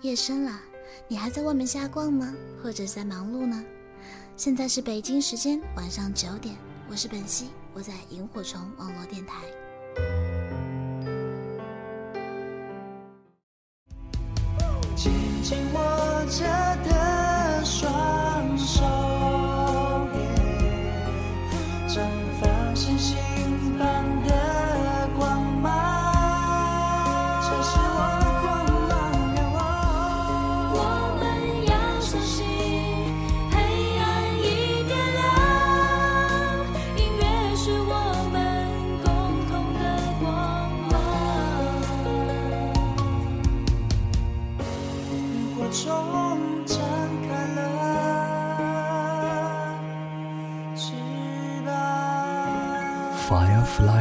夜深了，你还在外面瞎逛吗？或者在忙碌呢？现在是北京时间晚上九点，我是本兮，我在萤火虫网络电台。紧紧握着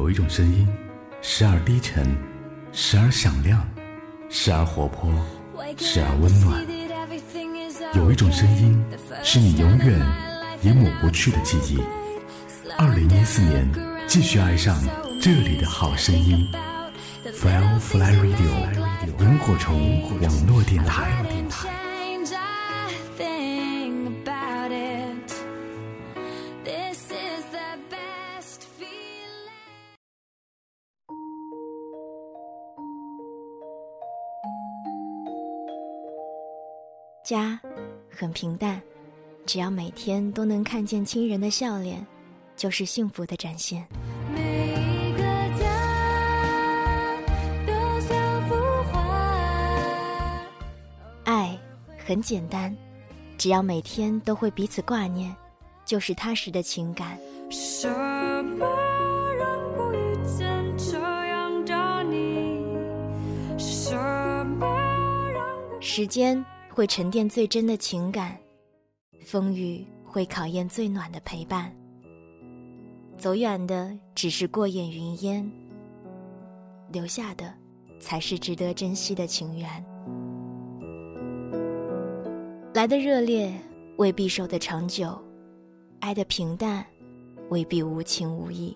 有一种声音，时而低沉，时而响亮，时而活泼，时而温暖。有一种声音，是你永远也抹不去的记忆。二零一四年，继续爱上这里的好声音。Firefly Radio，萤火虫网络电台。家很平淡，只要每天都能看见亲人的笑脸，就是幸福的展现。每一个家都像幅画。爱很简单，只要每天都会彼此挂念，就是踏实的情感。什么让我遇见这样的你？什么让我时间会沉淀最真的情感，风雨会考验最暖的陪伴。走远的只是过眼云烟，留下的才是值得珍惜的情缘。来的热烈未必守得长久，爱的平淡未必无情无义。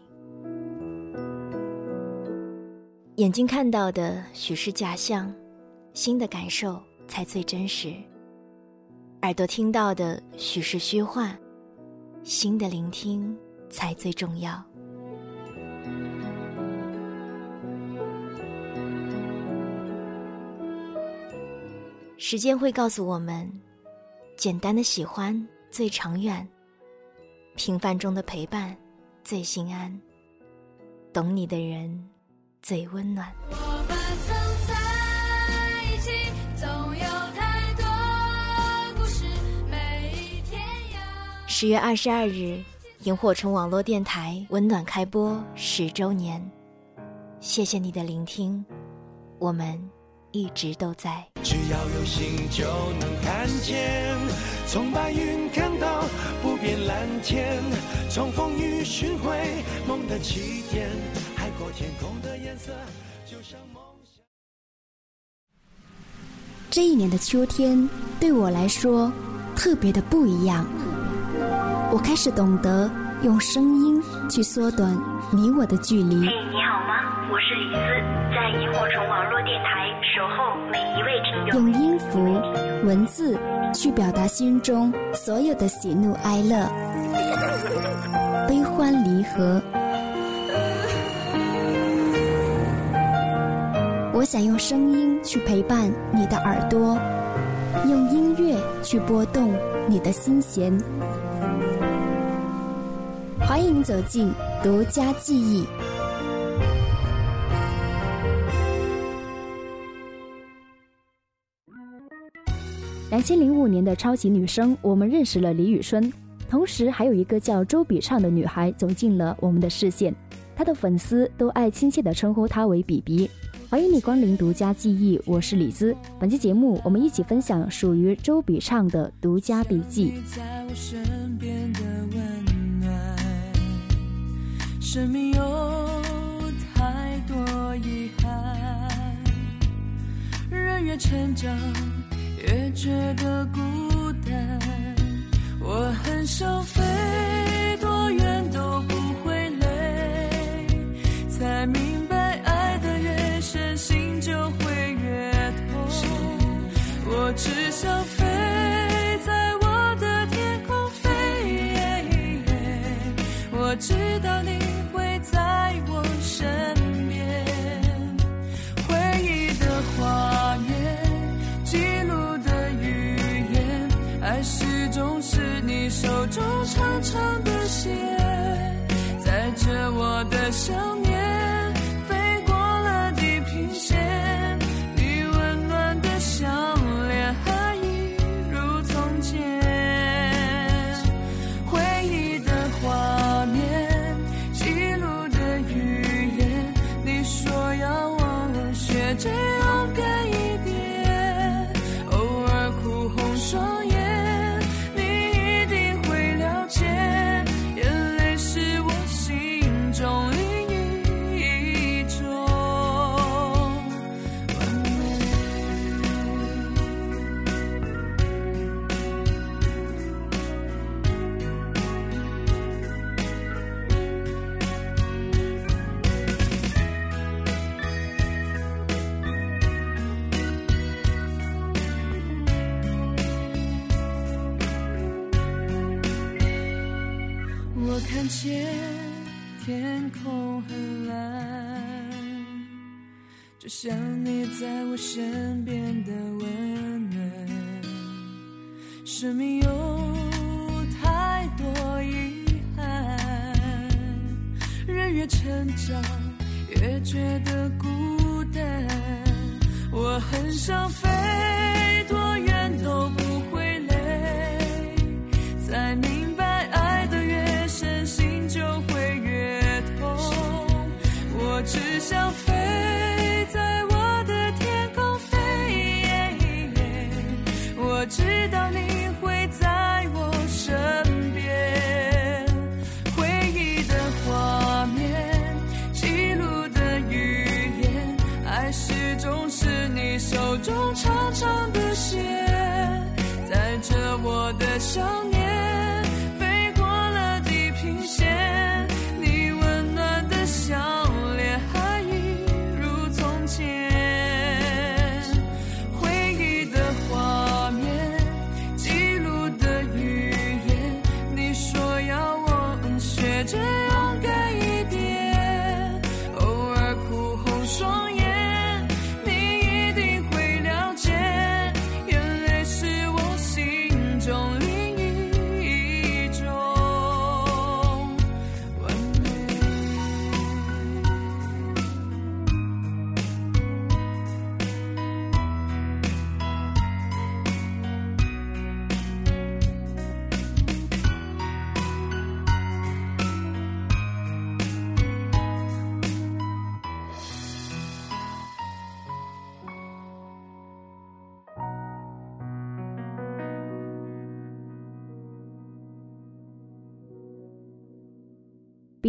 眼睛看到的许是假象，心的感受才最真实。耳朵听到的许是虚幻，心的聆听才最重要。时间会告诉我们，简单的喜欢最长远，平凡中的陪伴最心安，懂你的人最温暖。我们十月二十二日，萤火虫网络电台温暖开播十周年，谢谢你的聆听，我们一直都在。只要有心就能看见，从白云看到不变蓝天，从风雨寻回梦的起点，海阔天空的颜色，就像梦想。这一年的秋天对我来说特别的不一样。我开始懂得用声音去缩短你我的距离。嘿，你好吗？我是李斯，在萤火虫网络电台守候每一位听众。用音符、文字去表达心中所有的喜怒哀乐、悲欢离合。我想用声音去陪伴你的耳朵，用音乐去拨动你的心弦。欢迎走进独家记忆。两千零五年的超级女声，我们认识了李宇春。同时，还有一个叫周笔畅的女孩走进了我们的视线，她的粉丝都爱亲切地称呼她为比比。欢迎你光临独家记忆，我是李兹。本期节目，我们一起分享属于周笔畅的独家笔记。在我身边生命有太多遗憾，人越成长越觉得孤单。我很想飞多远都不会累，才明白爱的越深，心就会越痛。我只想飞在我在我身边的温暖，生命有太多遗憾，人越成长越觉得孤单。我很想飞多远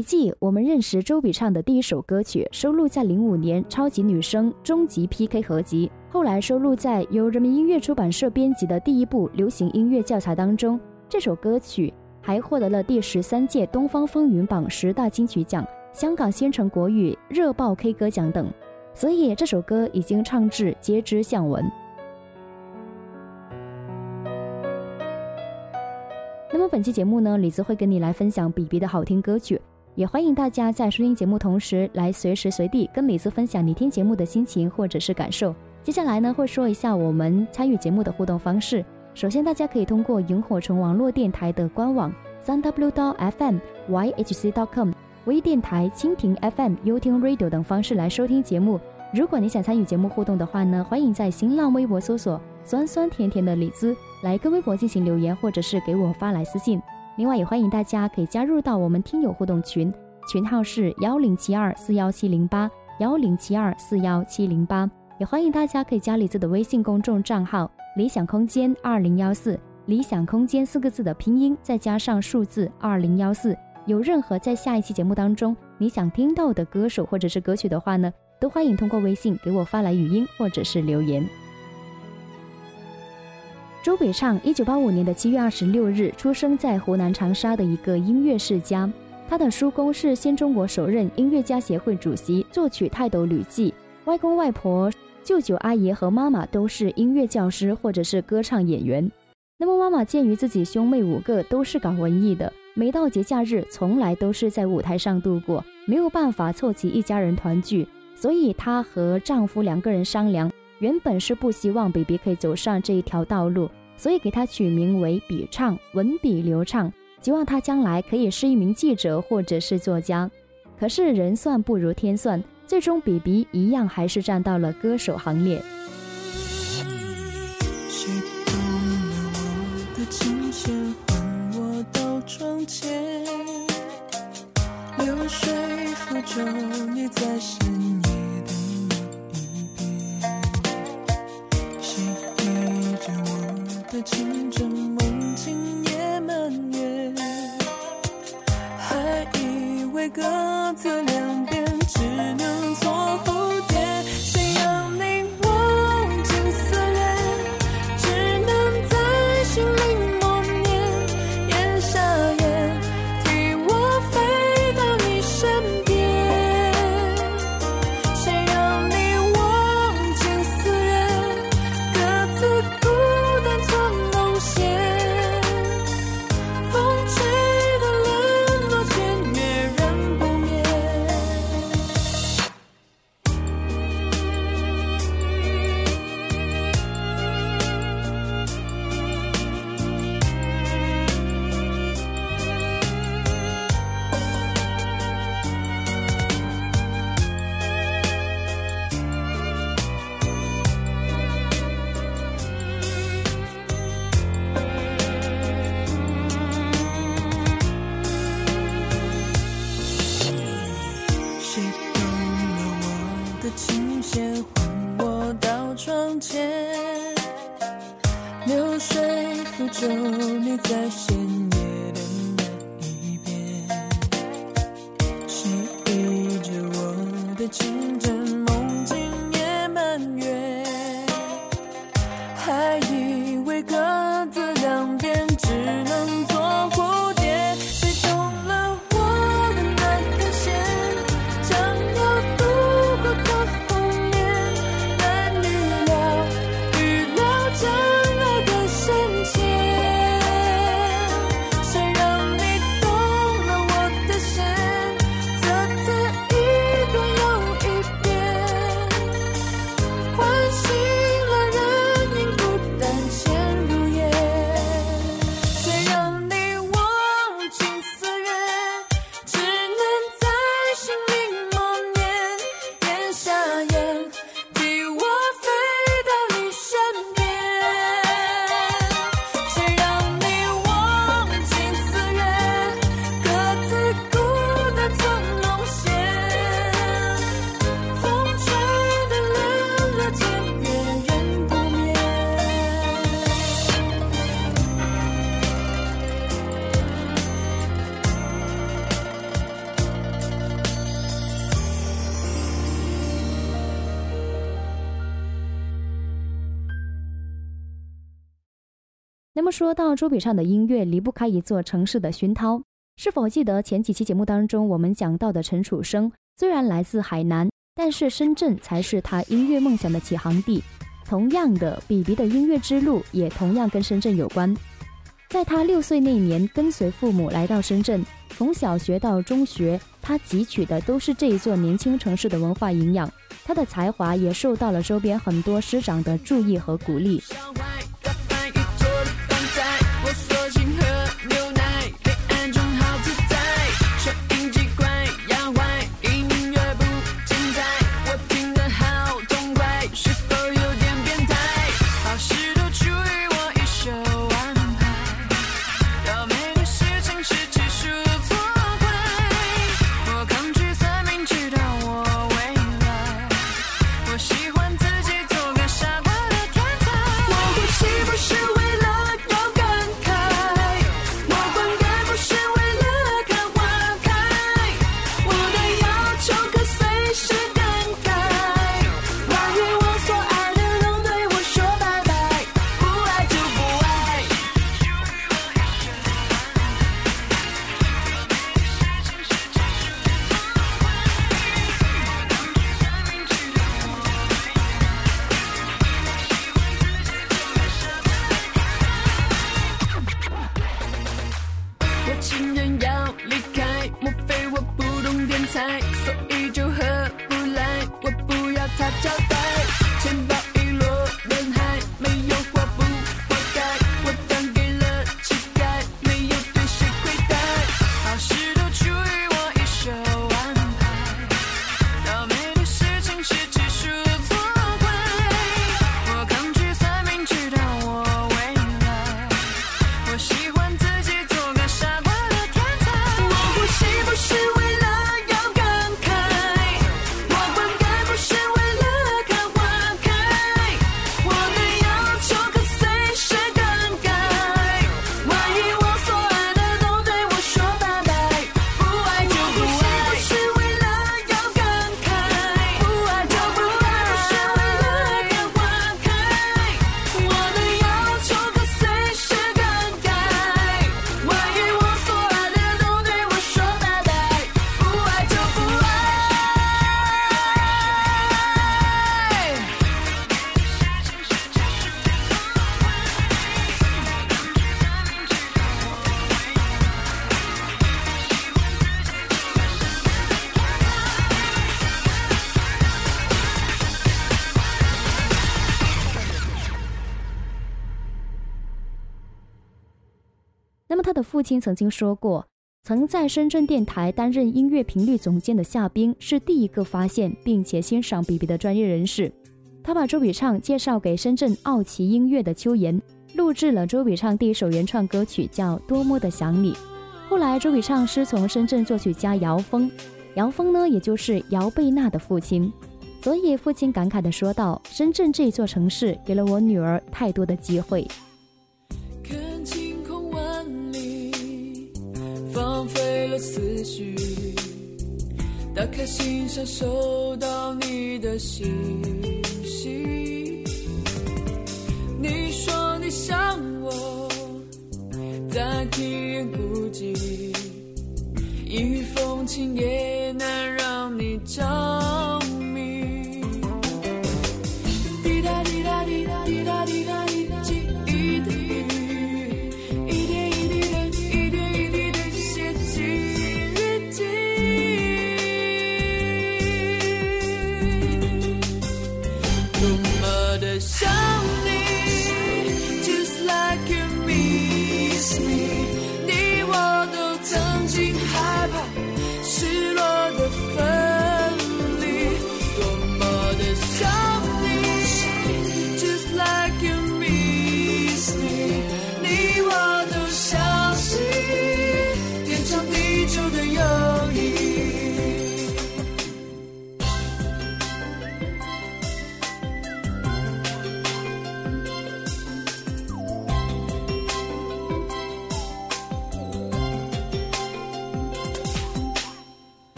笔记，我们认识周笔畅的第一首歌曲收录在零五年《超级女声终极 PK 合集》，后来收录在由人民音乐出版社编辑的第一部流行音乐教材当中。这首歌曲还获得了第十三届东方风云榜十大金曲奖、香港新城国语热爆 K 歌奖等，所以这首歌已经唱至皆知巷闻。那么本期节目呢，李子会跟你来分享比比的好听歌曲。也欢迎大家在收听节目同时，来随时随地跟李子分享你听节目的心情或者是感受。接下来呢，会说一下我们参与节目的互动方式。首先，大家可以通过萤火虫网络电台的官网三 w 到 fm yhc dot com、微电台、蜻蜓 FM、优听 Radio 等方式来收听节目。如果你想参与节目互动的话呢，欢迎在新浪微博搜索“酸酸甜甜的李子”来跟微博进行留言，或者是给我发来私信。另外，也欢迎大家可以加入到我们听友互动群，群号是幺零七二四幺七零八幺零七二四幺七零八。也欢迎大家可以加李子的微信公众账号“理想空间二零幺四”，理想空间四个字的拼音再加上数字二零幺四。有任何在下一期节目当中你想听到的歌手或者是歌曲的话呢，都欢迎通过微信给我发来语音或者是留言。周笔畅，一九八五年的七月二十六日出生在湖南长沙的一个音乐世家，他的叔公是新中国首任音乐家协会主席，作曲泰斗吕骥，外公外婆。舅舅、阿姨和妈妈都是音乐教师或者是歌唱演员。那么妈妈鉴于自己兄妹五个都是搞文艺的，每到节假日从来都是在舞台上度过，没有办法凑齐一家人团聚，所以她和丈夫两个人商量，原本是不希望 baby 可以走上这一条道路，所以给他取名为笔畅，文笔流畅，希望他将来可以是一名记者或者是作家。可是人算不如天算。最终，比比一样还是站到了歌手行列。流水抚着你在深的情针，梦境也满月，还以为各自两边。只能说到桌笔上的音乐，离不开一座城市的熏陶。是否记得前几期节目当中我们讲到的陈楚生？虽然来自海南，但是深圳才是他音乐梦想的起航地。同样的，比比的音乐之路也同样跟深圳有关。在他六岁那年，跟随父母来到深圳，从小学到中学，他汲取的都是这一座年轻城市的文化营养。他的才华也受到了周边很多师长的注意和鼓励。父亲曾经说过，曾在深圳电台担任音乐频率总监的夏冰是第一个发现并且欣赏 BB 的专业人士。他把周笔畅介绍给深圳奥奇音乐的秋妍，录制了周笔畅第一首原创歌曲，叫《多么的想你》。后来周笔畅师从深圳作曲家姚峰，姚峰呢，也就是姚贝娜的父亲。所以父亲感慨地说道：“深圳这座城市给了我女儿太多的机会。”思绪，打开信箱收到你的信息。你说你想我，在体验孤寂，一封情也难让你着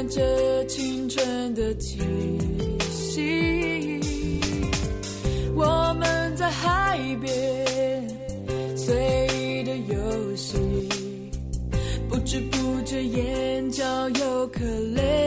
弥漫着青春的气息。我们在海边随意的游戏，不知不觉眼角有颗泪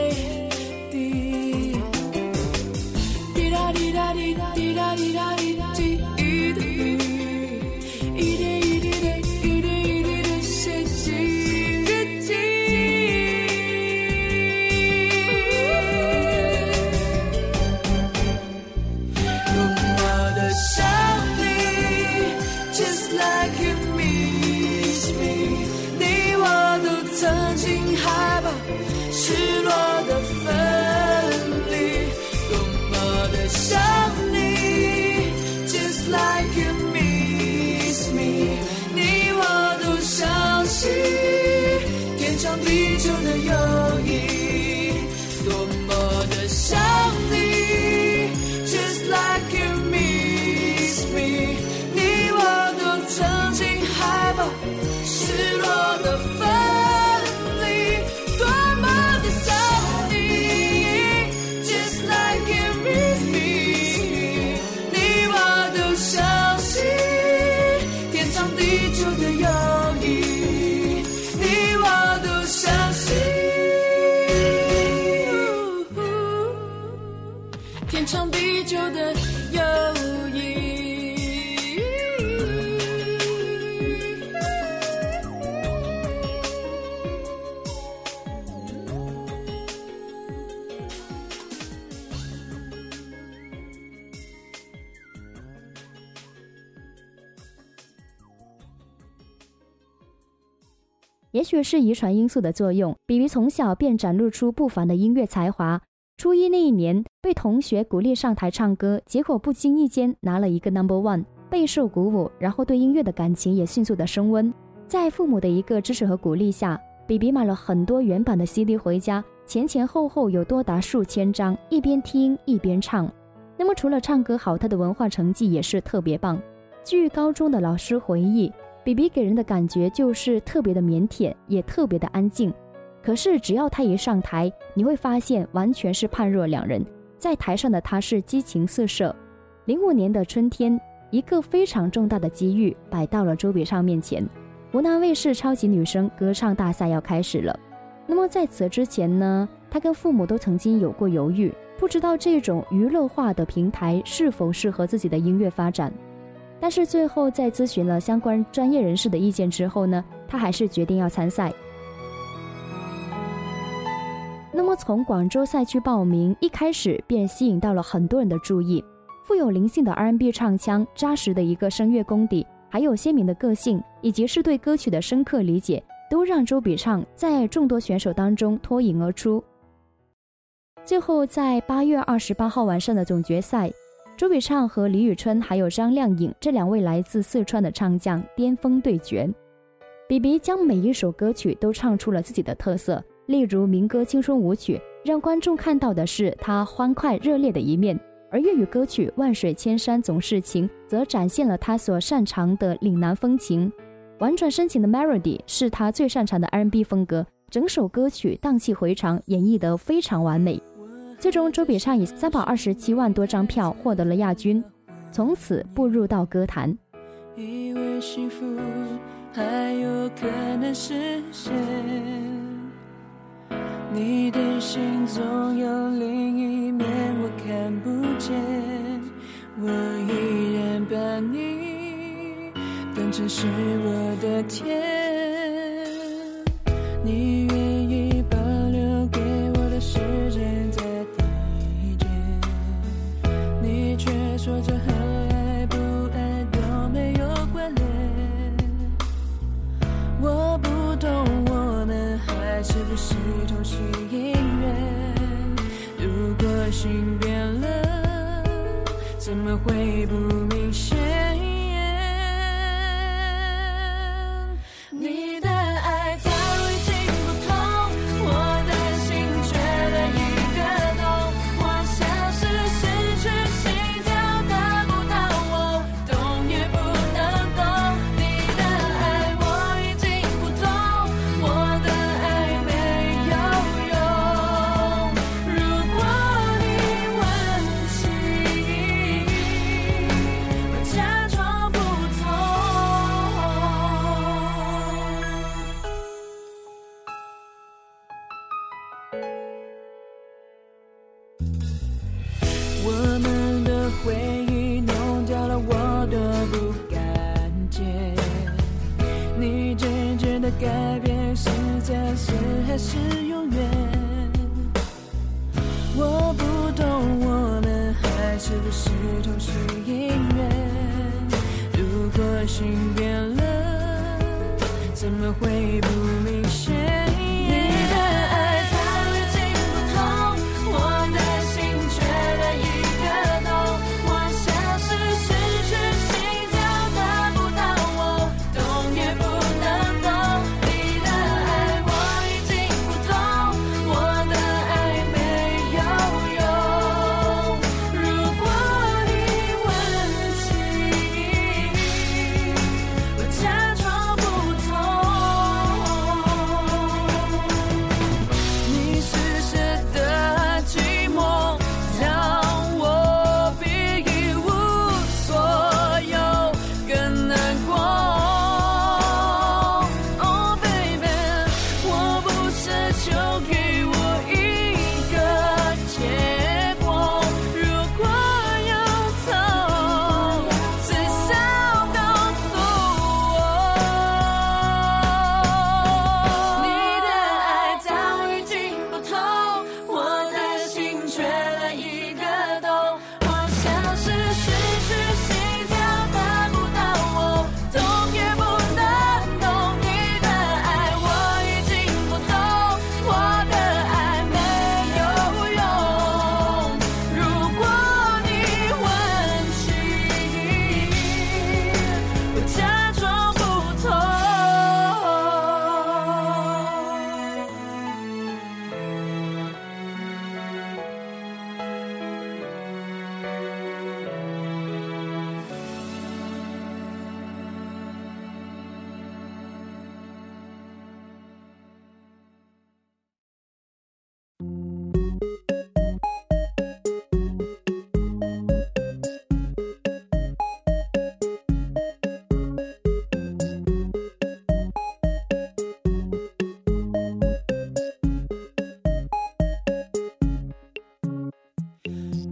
许是遗传因素的作用，比比从小便展露出不凡的音乐才华。初一那一年，被同学鼓励上台唱歌，结果不经意间拿了一个 number one，备受鼓舞，然后对音乐的感情也迅速的升温。在父母的一个支持和鼓励下，比比买了很多原版的 CD 回家，前前后后有多达数千张，一边听一边唱。那么除了唱歌好，他的文化成绩也是特别棒。据高中的老师回忆，比比给人的感觉就是特别的腼腆，也特别的安静。可是，只要他一上台，你会发现完全是判若两人。在台上的他是激情四射。零五年的春天，一个非常重大的机遇摆到了周笔畅面前。湖南卫视超级女声歌唱大赛要开始了。那么在此之前呢，他跟父母都曾经有过犹豫，不知道这种娱乐化的平台是否适合自己的音乐发展。但是最后在咨询了相关专业人士的意见之后呢，他还是决定要参赛。那么从广州赛区报名，一开始便吸引到了很多人的注意。富有灵性的 R&B 唱腔，扎实的一个声乐功底，还有鲜明的个性，以及是对歌曲的深刻理解，都让周笔畅在众多选手当中脱颖而出。最后在八月二十八号晚上的总决赛，周笔畅和李宇春还有张靓颖这两位来自四川的唱将巅峰对决。比比将每一首歌曲都唱出了自己的特色。例如民歌《青春舞曲》，让观众看到的是他欢快热烈的一面；而粤语歌曲《万水千山总是情》则展现了他所擅长的岭南风情。婉转深情的 Melody 是他最擅长的 R&B 风格，整首歌曲荡气回肠，演绎得非常完美。最终，周笔畅以三百二十七万多张票获得了亚军，从此步入到歌坛。以为幸福还有可能实现。你的心总有另一面，我看不见。我依然把你当成是我的天。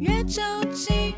越着急。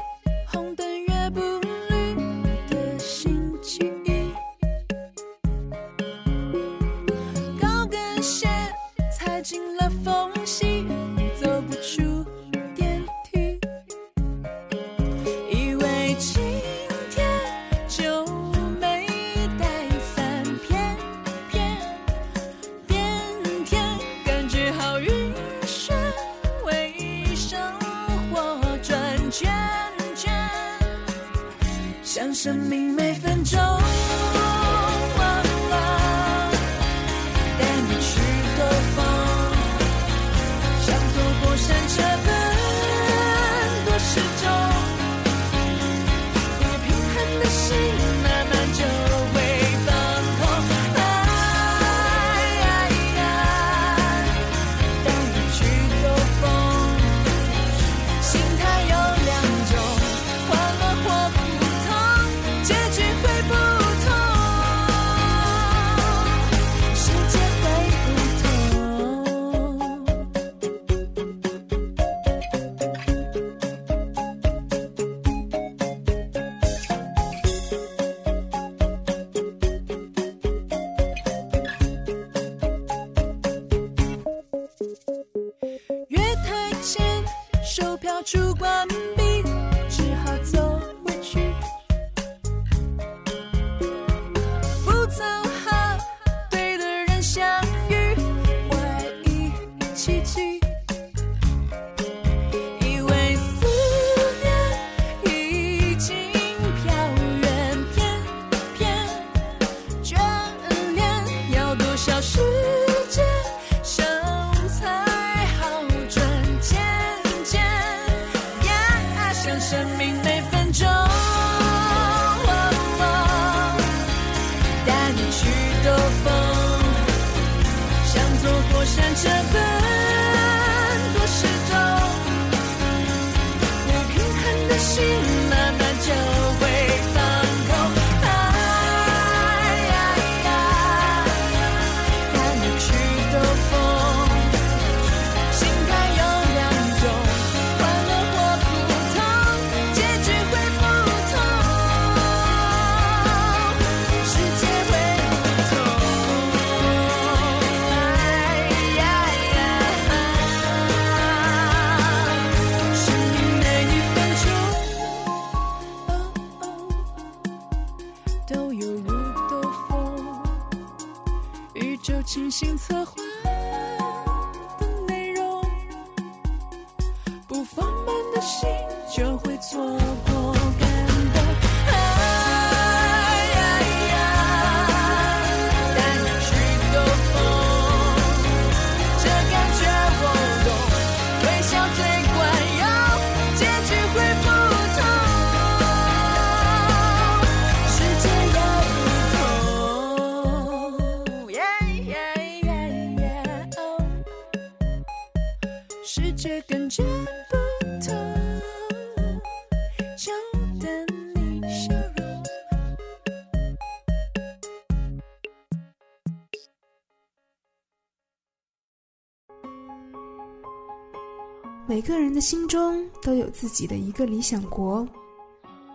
个人的心中都有自己的一个理想国，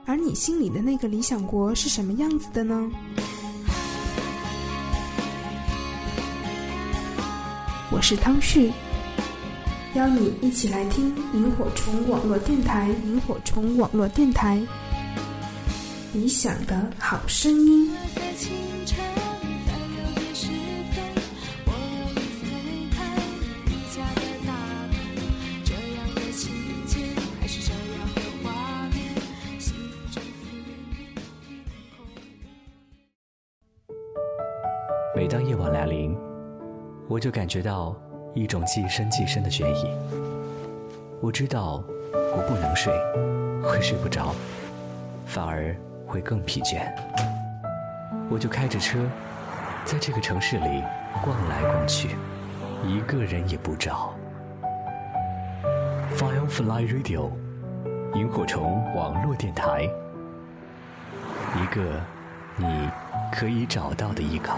而你心里的那个理想国是什么样子的呢？我是汤旭，邀你一起来听萤火虫网络电台。萤火虫网络电台，理想的好声音。我就感觉到一种既深既深的倦意。我知道我不能睡，会睡不着，反而会更疲倦。我就开着车，在这个城市里逛来逛去，一个人也不找。Firefly Radio，萤火虫网络电台，一个你可以找到的依靠。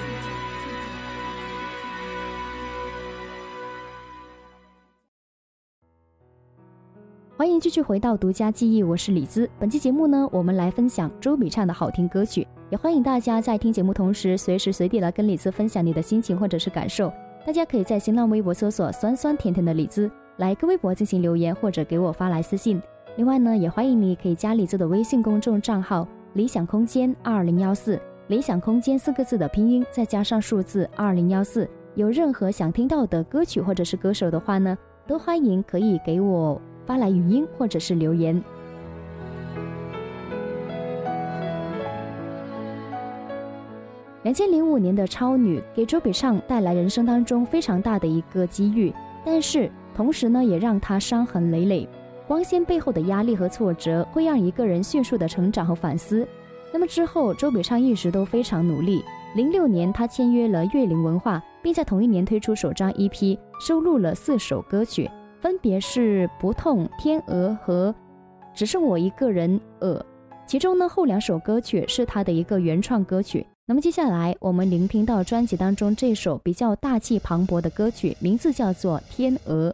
欢迎继续回到独家记忆，我是李兹。本期节目呢，我们来分享周笔畅的好听歌曲。也欢迎大家在听节目同时，随时随地来跟李子分享你的心情或者是感受。大家可以在新浪微博搜索“酸酸甜甜的李子”，来跟微博进行留言或者给我发来私信。另外呢，也欢迎你可以加李子的微信公众账号“理想空间二零幺四”，理想空间四个字的拼音再加上数字二零幺四。有任何想听到的歌曲或者是歌手的话呢，都欢迎可以给我发来语音或者是留言。两千零五年的超女给周笔畅带来人生当中非常大的一个机遇，但是同时呢，也让她伤痕累累。光鲜背后的压力和挫折，会让一个人迅速的成长和反思。那么之后，周笔畅一直都非常努力。零六年，她签约了乐龄文化，并在同一年推出首张 EP，收录了四首歌曲，分别是《不痛》《天鹅》和《只剩我一个人》。呃，其中呢，后两首歌曲是他的一个原创歌曲。那么接下来，我们聆听到专辑当中这首比较大气磅礴的歌曲，名字叫做《天鹅》。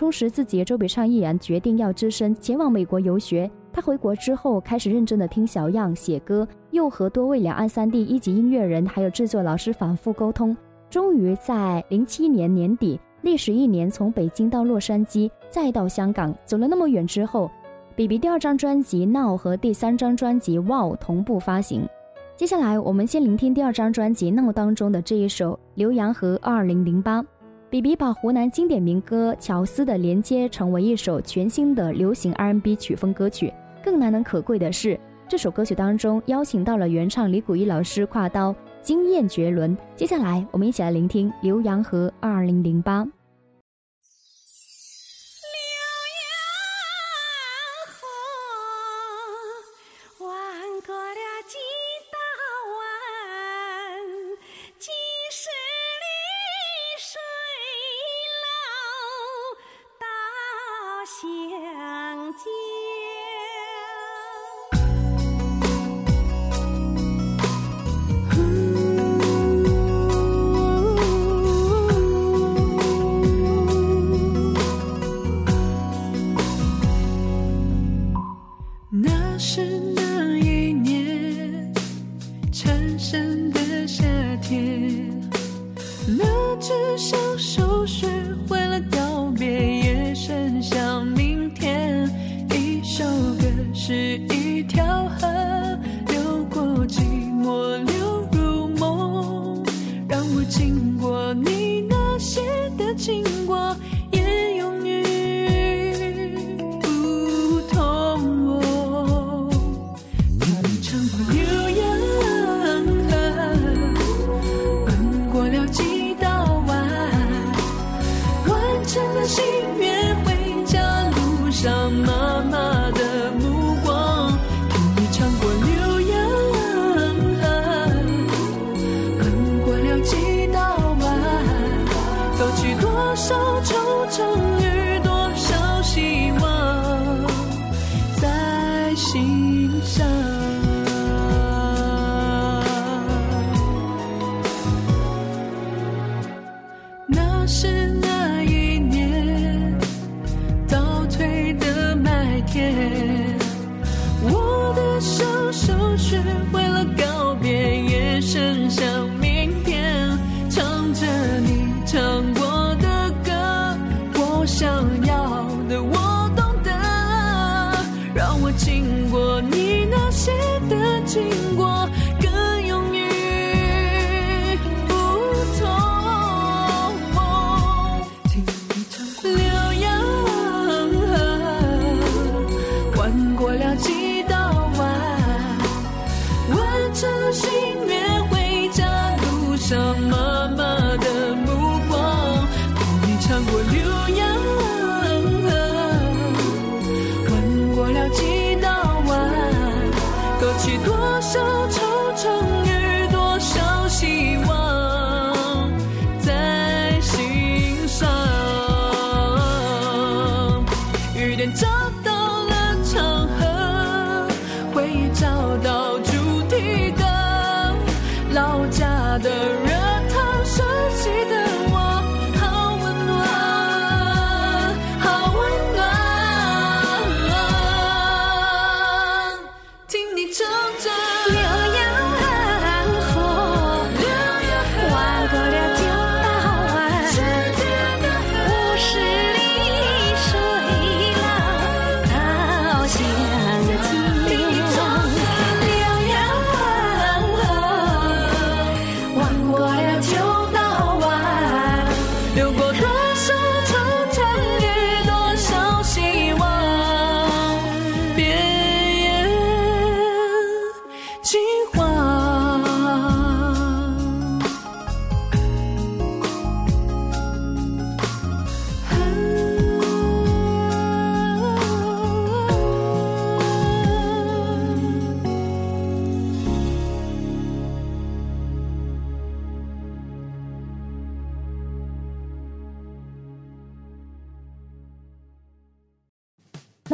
充实自己，周笔畅毅然决定要只身前往美国游学。他回国之后开始认真的听小样写歌，又和多位两岸三地一级音乐人还有制作老师反复沟通，终于在零七年年底，历时一年从北京到洛杉矶再到香港，走了那么远之后，B B 第二张专辑《Now》和第三张专辑《Wow》同步发行。接下来我们先聆听第二张专辑《Now》当中的这一首《浏阳河二零零八》。比比把湖南经典民歌《乔斯》的连接成为一首全新的流行 R&B 曲风歌曲。更难能可贵的是，这首歌曲当中邀请到了原唱李谷一老师跨刀，惊艳绝伦。接下来，我们一起来聆听《浏阳河二零零八》。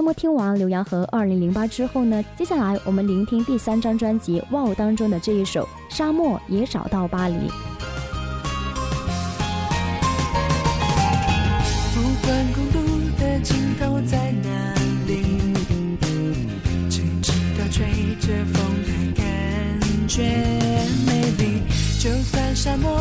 目听完刘洋和二零零八之后呢，接下来我们聆听第三张专辑《Wow》当中的这一首《沙漠也找到巴黎》。不管孤独的尽头在哪里，请知道吹着风的感觉美丽。就算沙漠。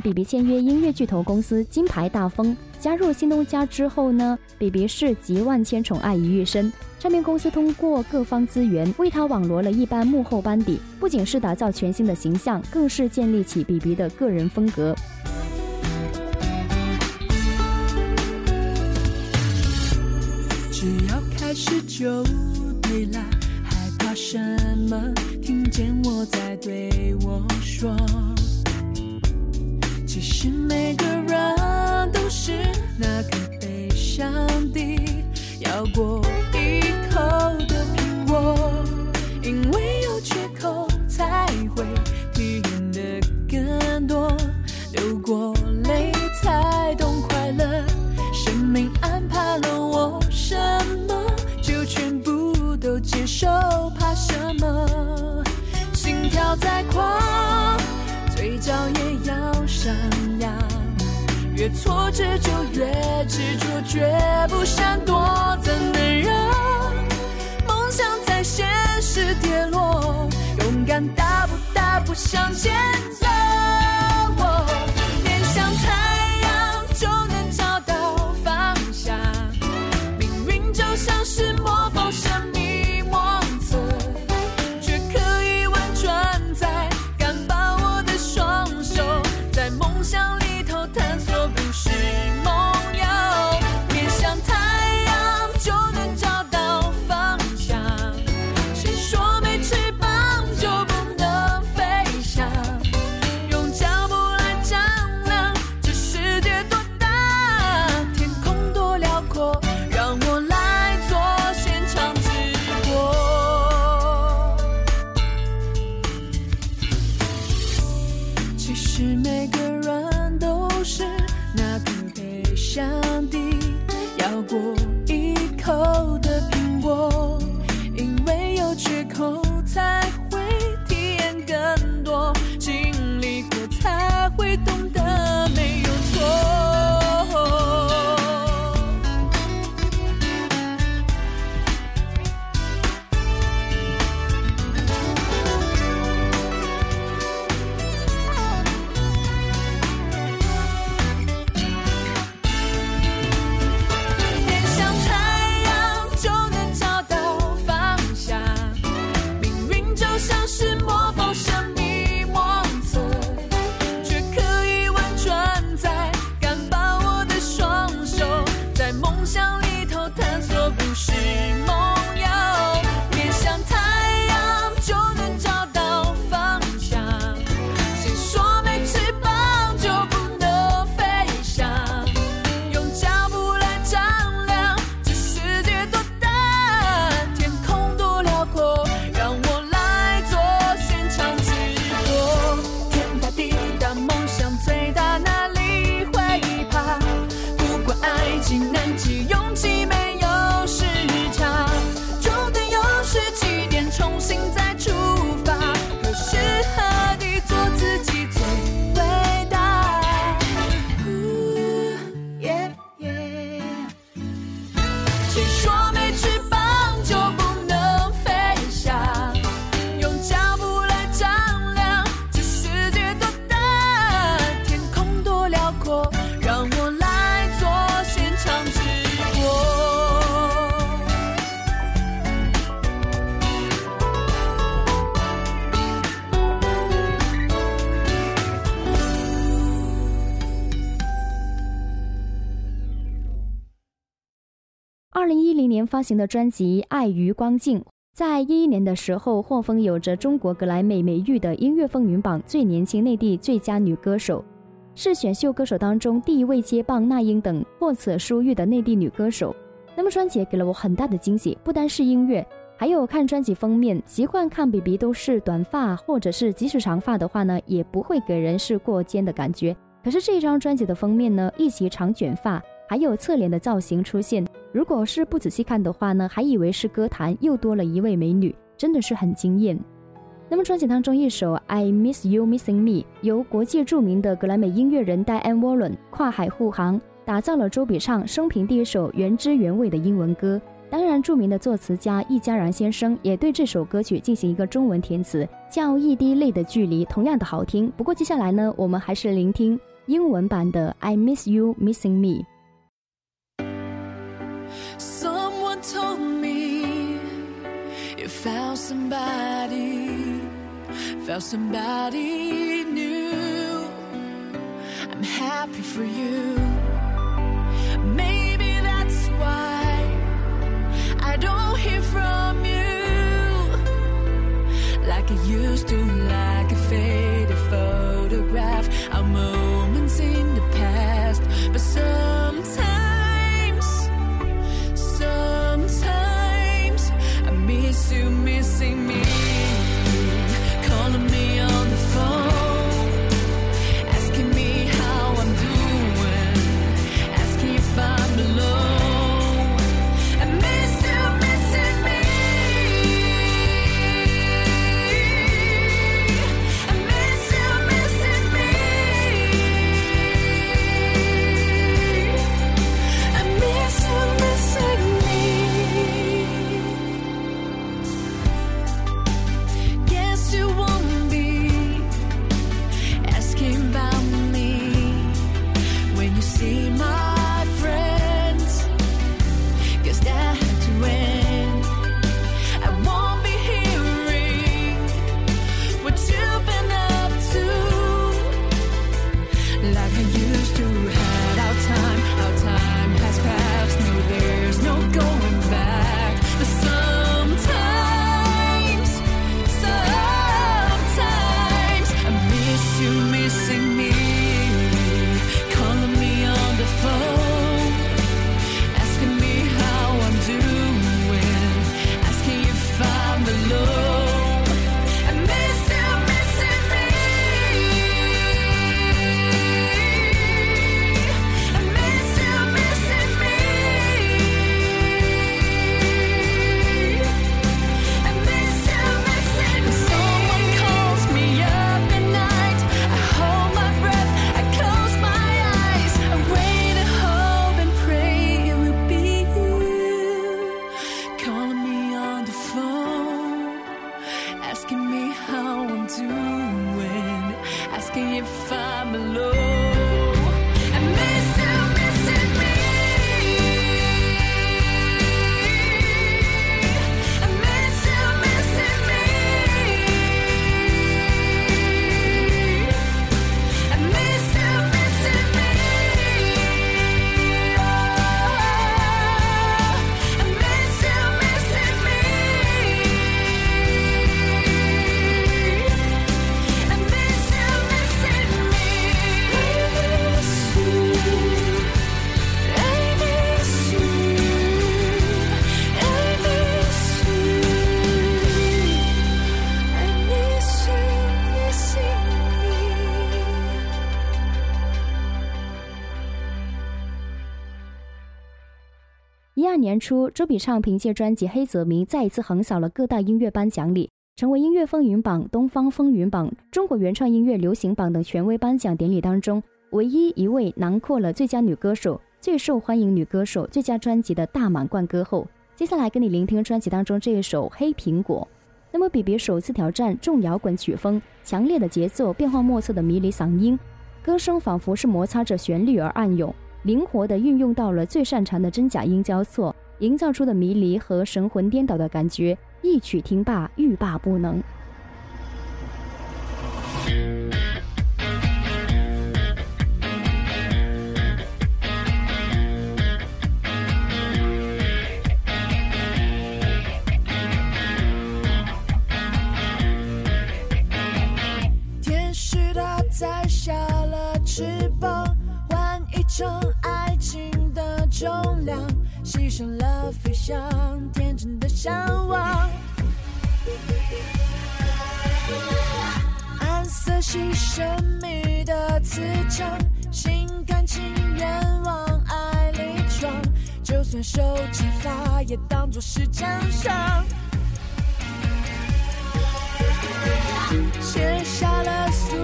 ，B B 签约音乐巨头公司金牌大风。加入新东家之后呢，B B 是集万千宠爱于一身。唱片公司通过各方资源为他网罗了一班幕后班底，不仅是打造全新的形象，更是建立起 B B 的个人风格。只要开始就对了，害怕什么？听见我在对我说。其实每个人都是那个悲伤的要过。越挫折就越执着，绝不闪躲，怎能让梦想在现实跌落？勇敢大步大步向前行的专辑《爱与光境》，在一一年的时候获封有着中国格莱美美誉的音乐风云榜最年轻内地最佳女歌手，是选秀歌手当中第一位接棒那英等获此殊誉的内地女歌手。那么专辑给了我很大的惊喜，不单是音乐，还有看专辑封面，习惯看 BB 都是短发或者是即使长发的话呢，也不会给人是过肩的感觉。可是这张专辑的封面呢，一袭长卷发，还有侧脸的造型出现。如果是不仔细看的话呢，还以为是歌坛又多了一位美女，真的是很惊艳。那么专辑当中一首《I Miss You Missing Me》，由国际著名的格莱美音乐人戴安·沃伦跨海护航，打造了周笔畅生平第一首原汁原味的英文歌。当然，著名的作词家易家然先生也对这首歌曲进行一个中文填词，叫《一滴泪的距离》，同样的好听。不过接下来呢，我们还是聆听英文版的《I Miss You Missing Me》。Somebody, found somebody new. I'm happy for you. Maybe that's why I don't hear from you like I used to, like a faded 一二年初，周笔畅凭借专辑《黑泽明》再一次横扫了各大音乐颁奖礼，成为音乐风云榜、东方风云榜、中国原创音乐流行榜等权威颁奖典礼当中唯一一位囊括了最佳女歌手、最受欢迎女歌手、最佳专辑的大满贯歌后。接下来跟你聆听专辑当中这一首《黑苹果》。那么，比比首次挑战重摇滚曲风，强烈的节奏、变化莫测的迷离嗓音，歌声仿佛是摩擦着旋律而暗涌。灵活地运用到了最擅长的真假音交错，营造出的迷离和神魂颠倒的感觉，一曲听罢欲罢不能。天使它摘下了翅膀。成爱情的重量，牺牲了飞翔天真的向往。暗色系神秘的磁场，心甘情愿往爱里闯，就算受惩罚也当作是奖赏。卸下了宿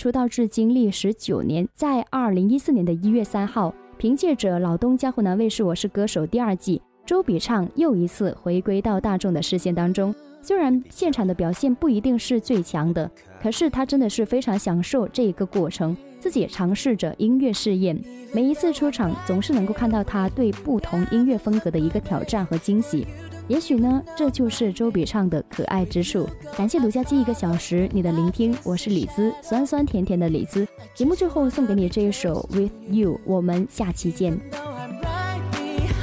出道至今历时九年，在二零一四年的一月三号，凭借着老东家湖南卫视《我是歌手》第二季，周笔畅又一次回归到大众的视线当中。虽然现场的表现不一定是最强的，可是他真的是非常享受这一个过程，自己尝试着音乐试验。每一次出场，总是能够看到他对不同音乐风格的一个挑战和惊喜。也许呢，这就是周笔畅的可爱之处。感谢独家记一个小时你的聆听，我是李子，酸酸甜甜的李子。节目最后送给你这一首《With You》，我们下期见。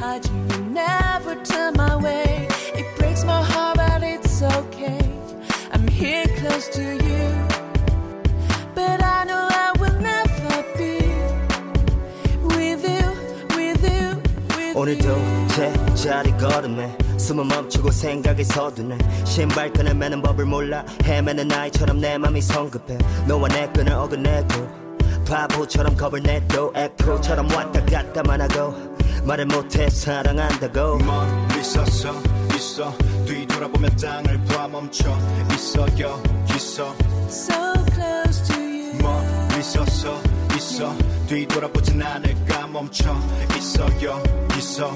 hide you. You never turn my way. It breaks my heart, but it's okay. I'm here close to you. But I know I will never be with you, with you, with 오늘도 you. 제자리 걸음에 숨은 멈추고 생각이 서두네. 신발 끈을 매는 법을 몰라. 헤매는 아이처럼 내 맘이 성급해. 너와 내 끈을 어긋내고 바보처럼 겁을 내도 에코처럼 왔다 갔다만 하고 말을 못해 사랑한다고. 멀리 서서 있어. 뒤돌아보면 땅을 봐 멈춰. 있어 여기서 So close to you. 멀리 서서 있어. 뒤돌아보진 않을까 멈춰. 있어 여기서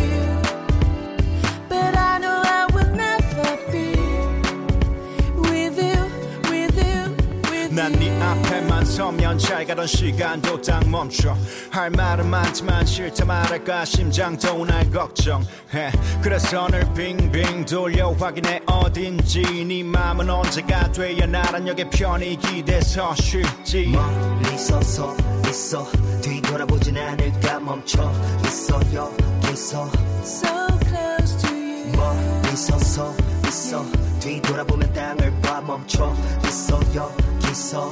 앞에만 서면 잘 가던 시간도 딱 멈춰. 할 말은 많지만 싫다 말할까 심장도 날 걱정해. 그래서 늘 빙빙 돌려 확인해. 어딘지 네 맘은 언제가 돼야 나란 역의 편히 기대서 쉴지. 멀리 서서 있어. 뒤돌아보진 않을까 멈춰. 있어 여기서. So close to you. 멀리 서서 있어. 뒤돌아보면 땅을 봐 멈춰. 있어 여기서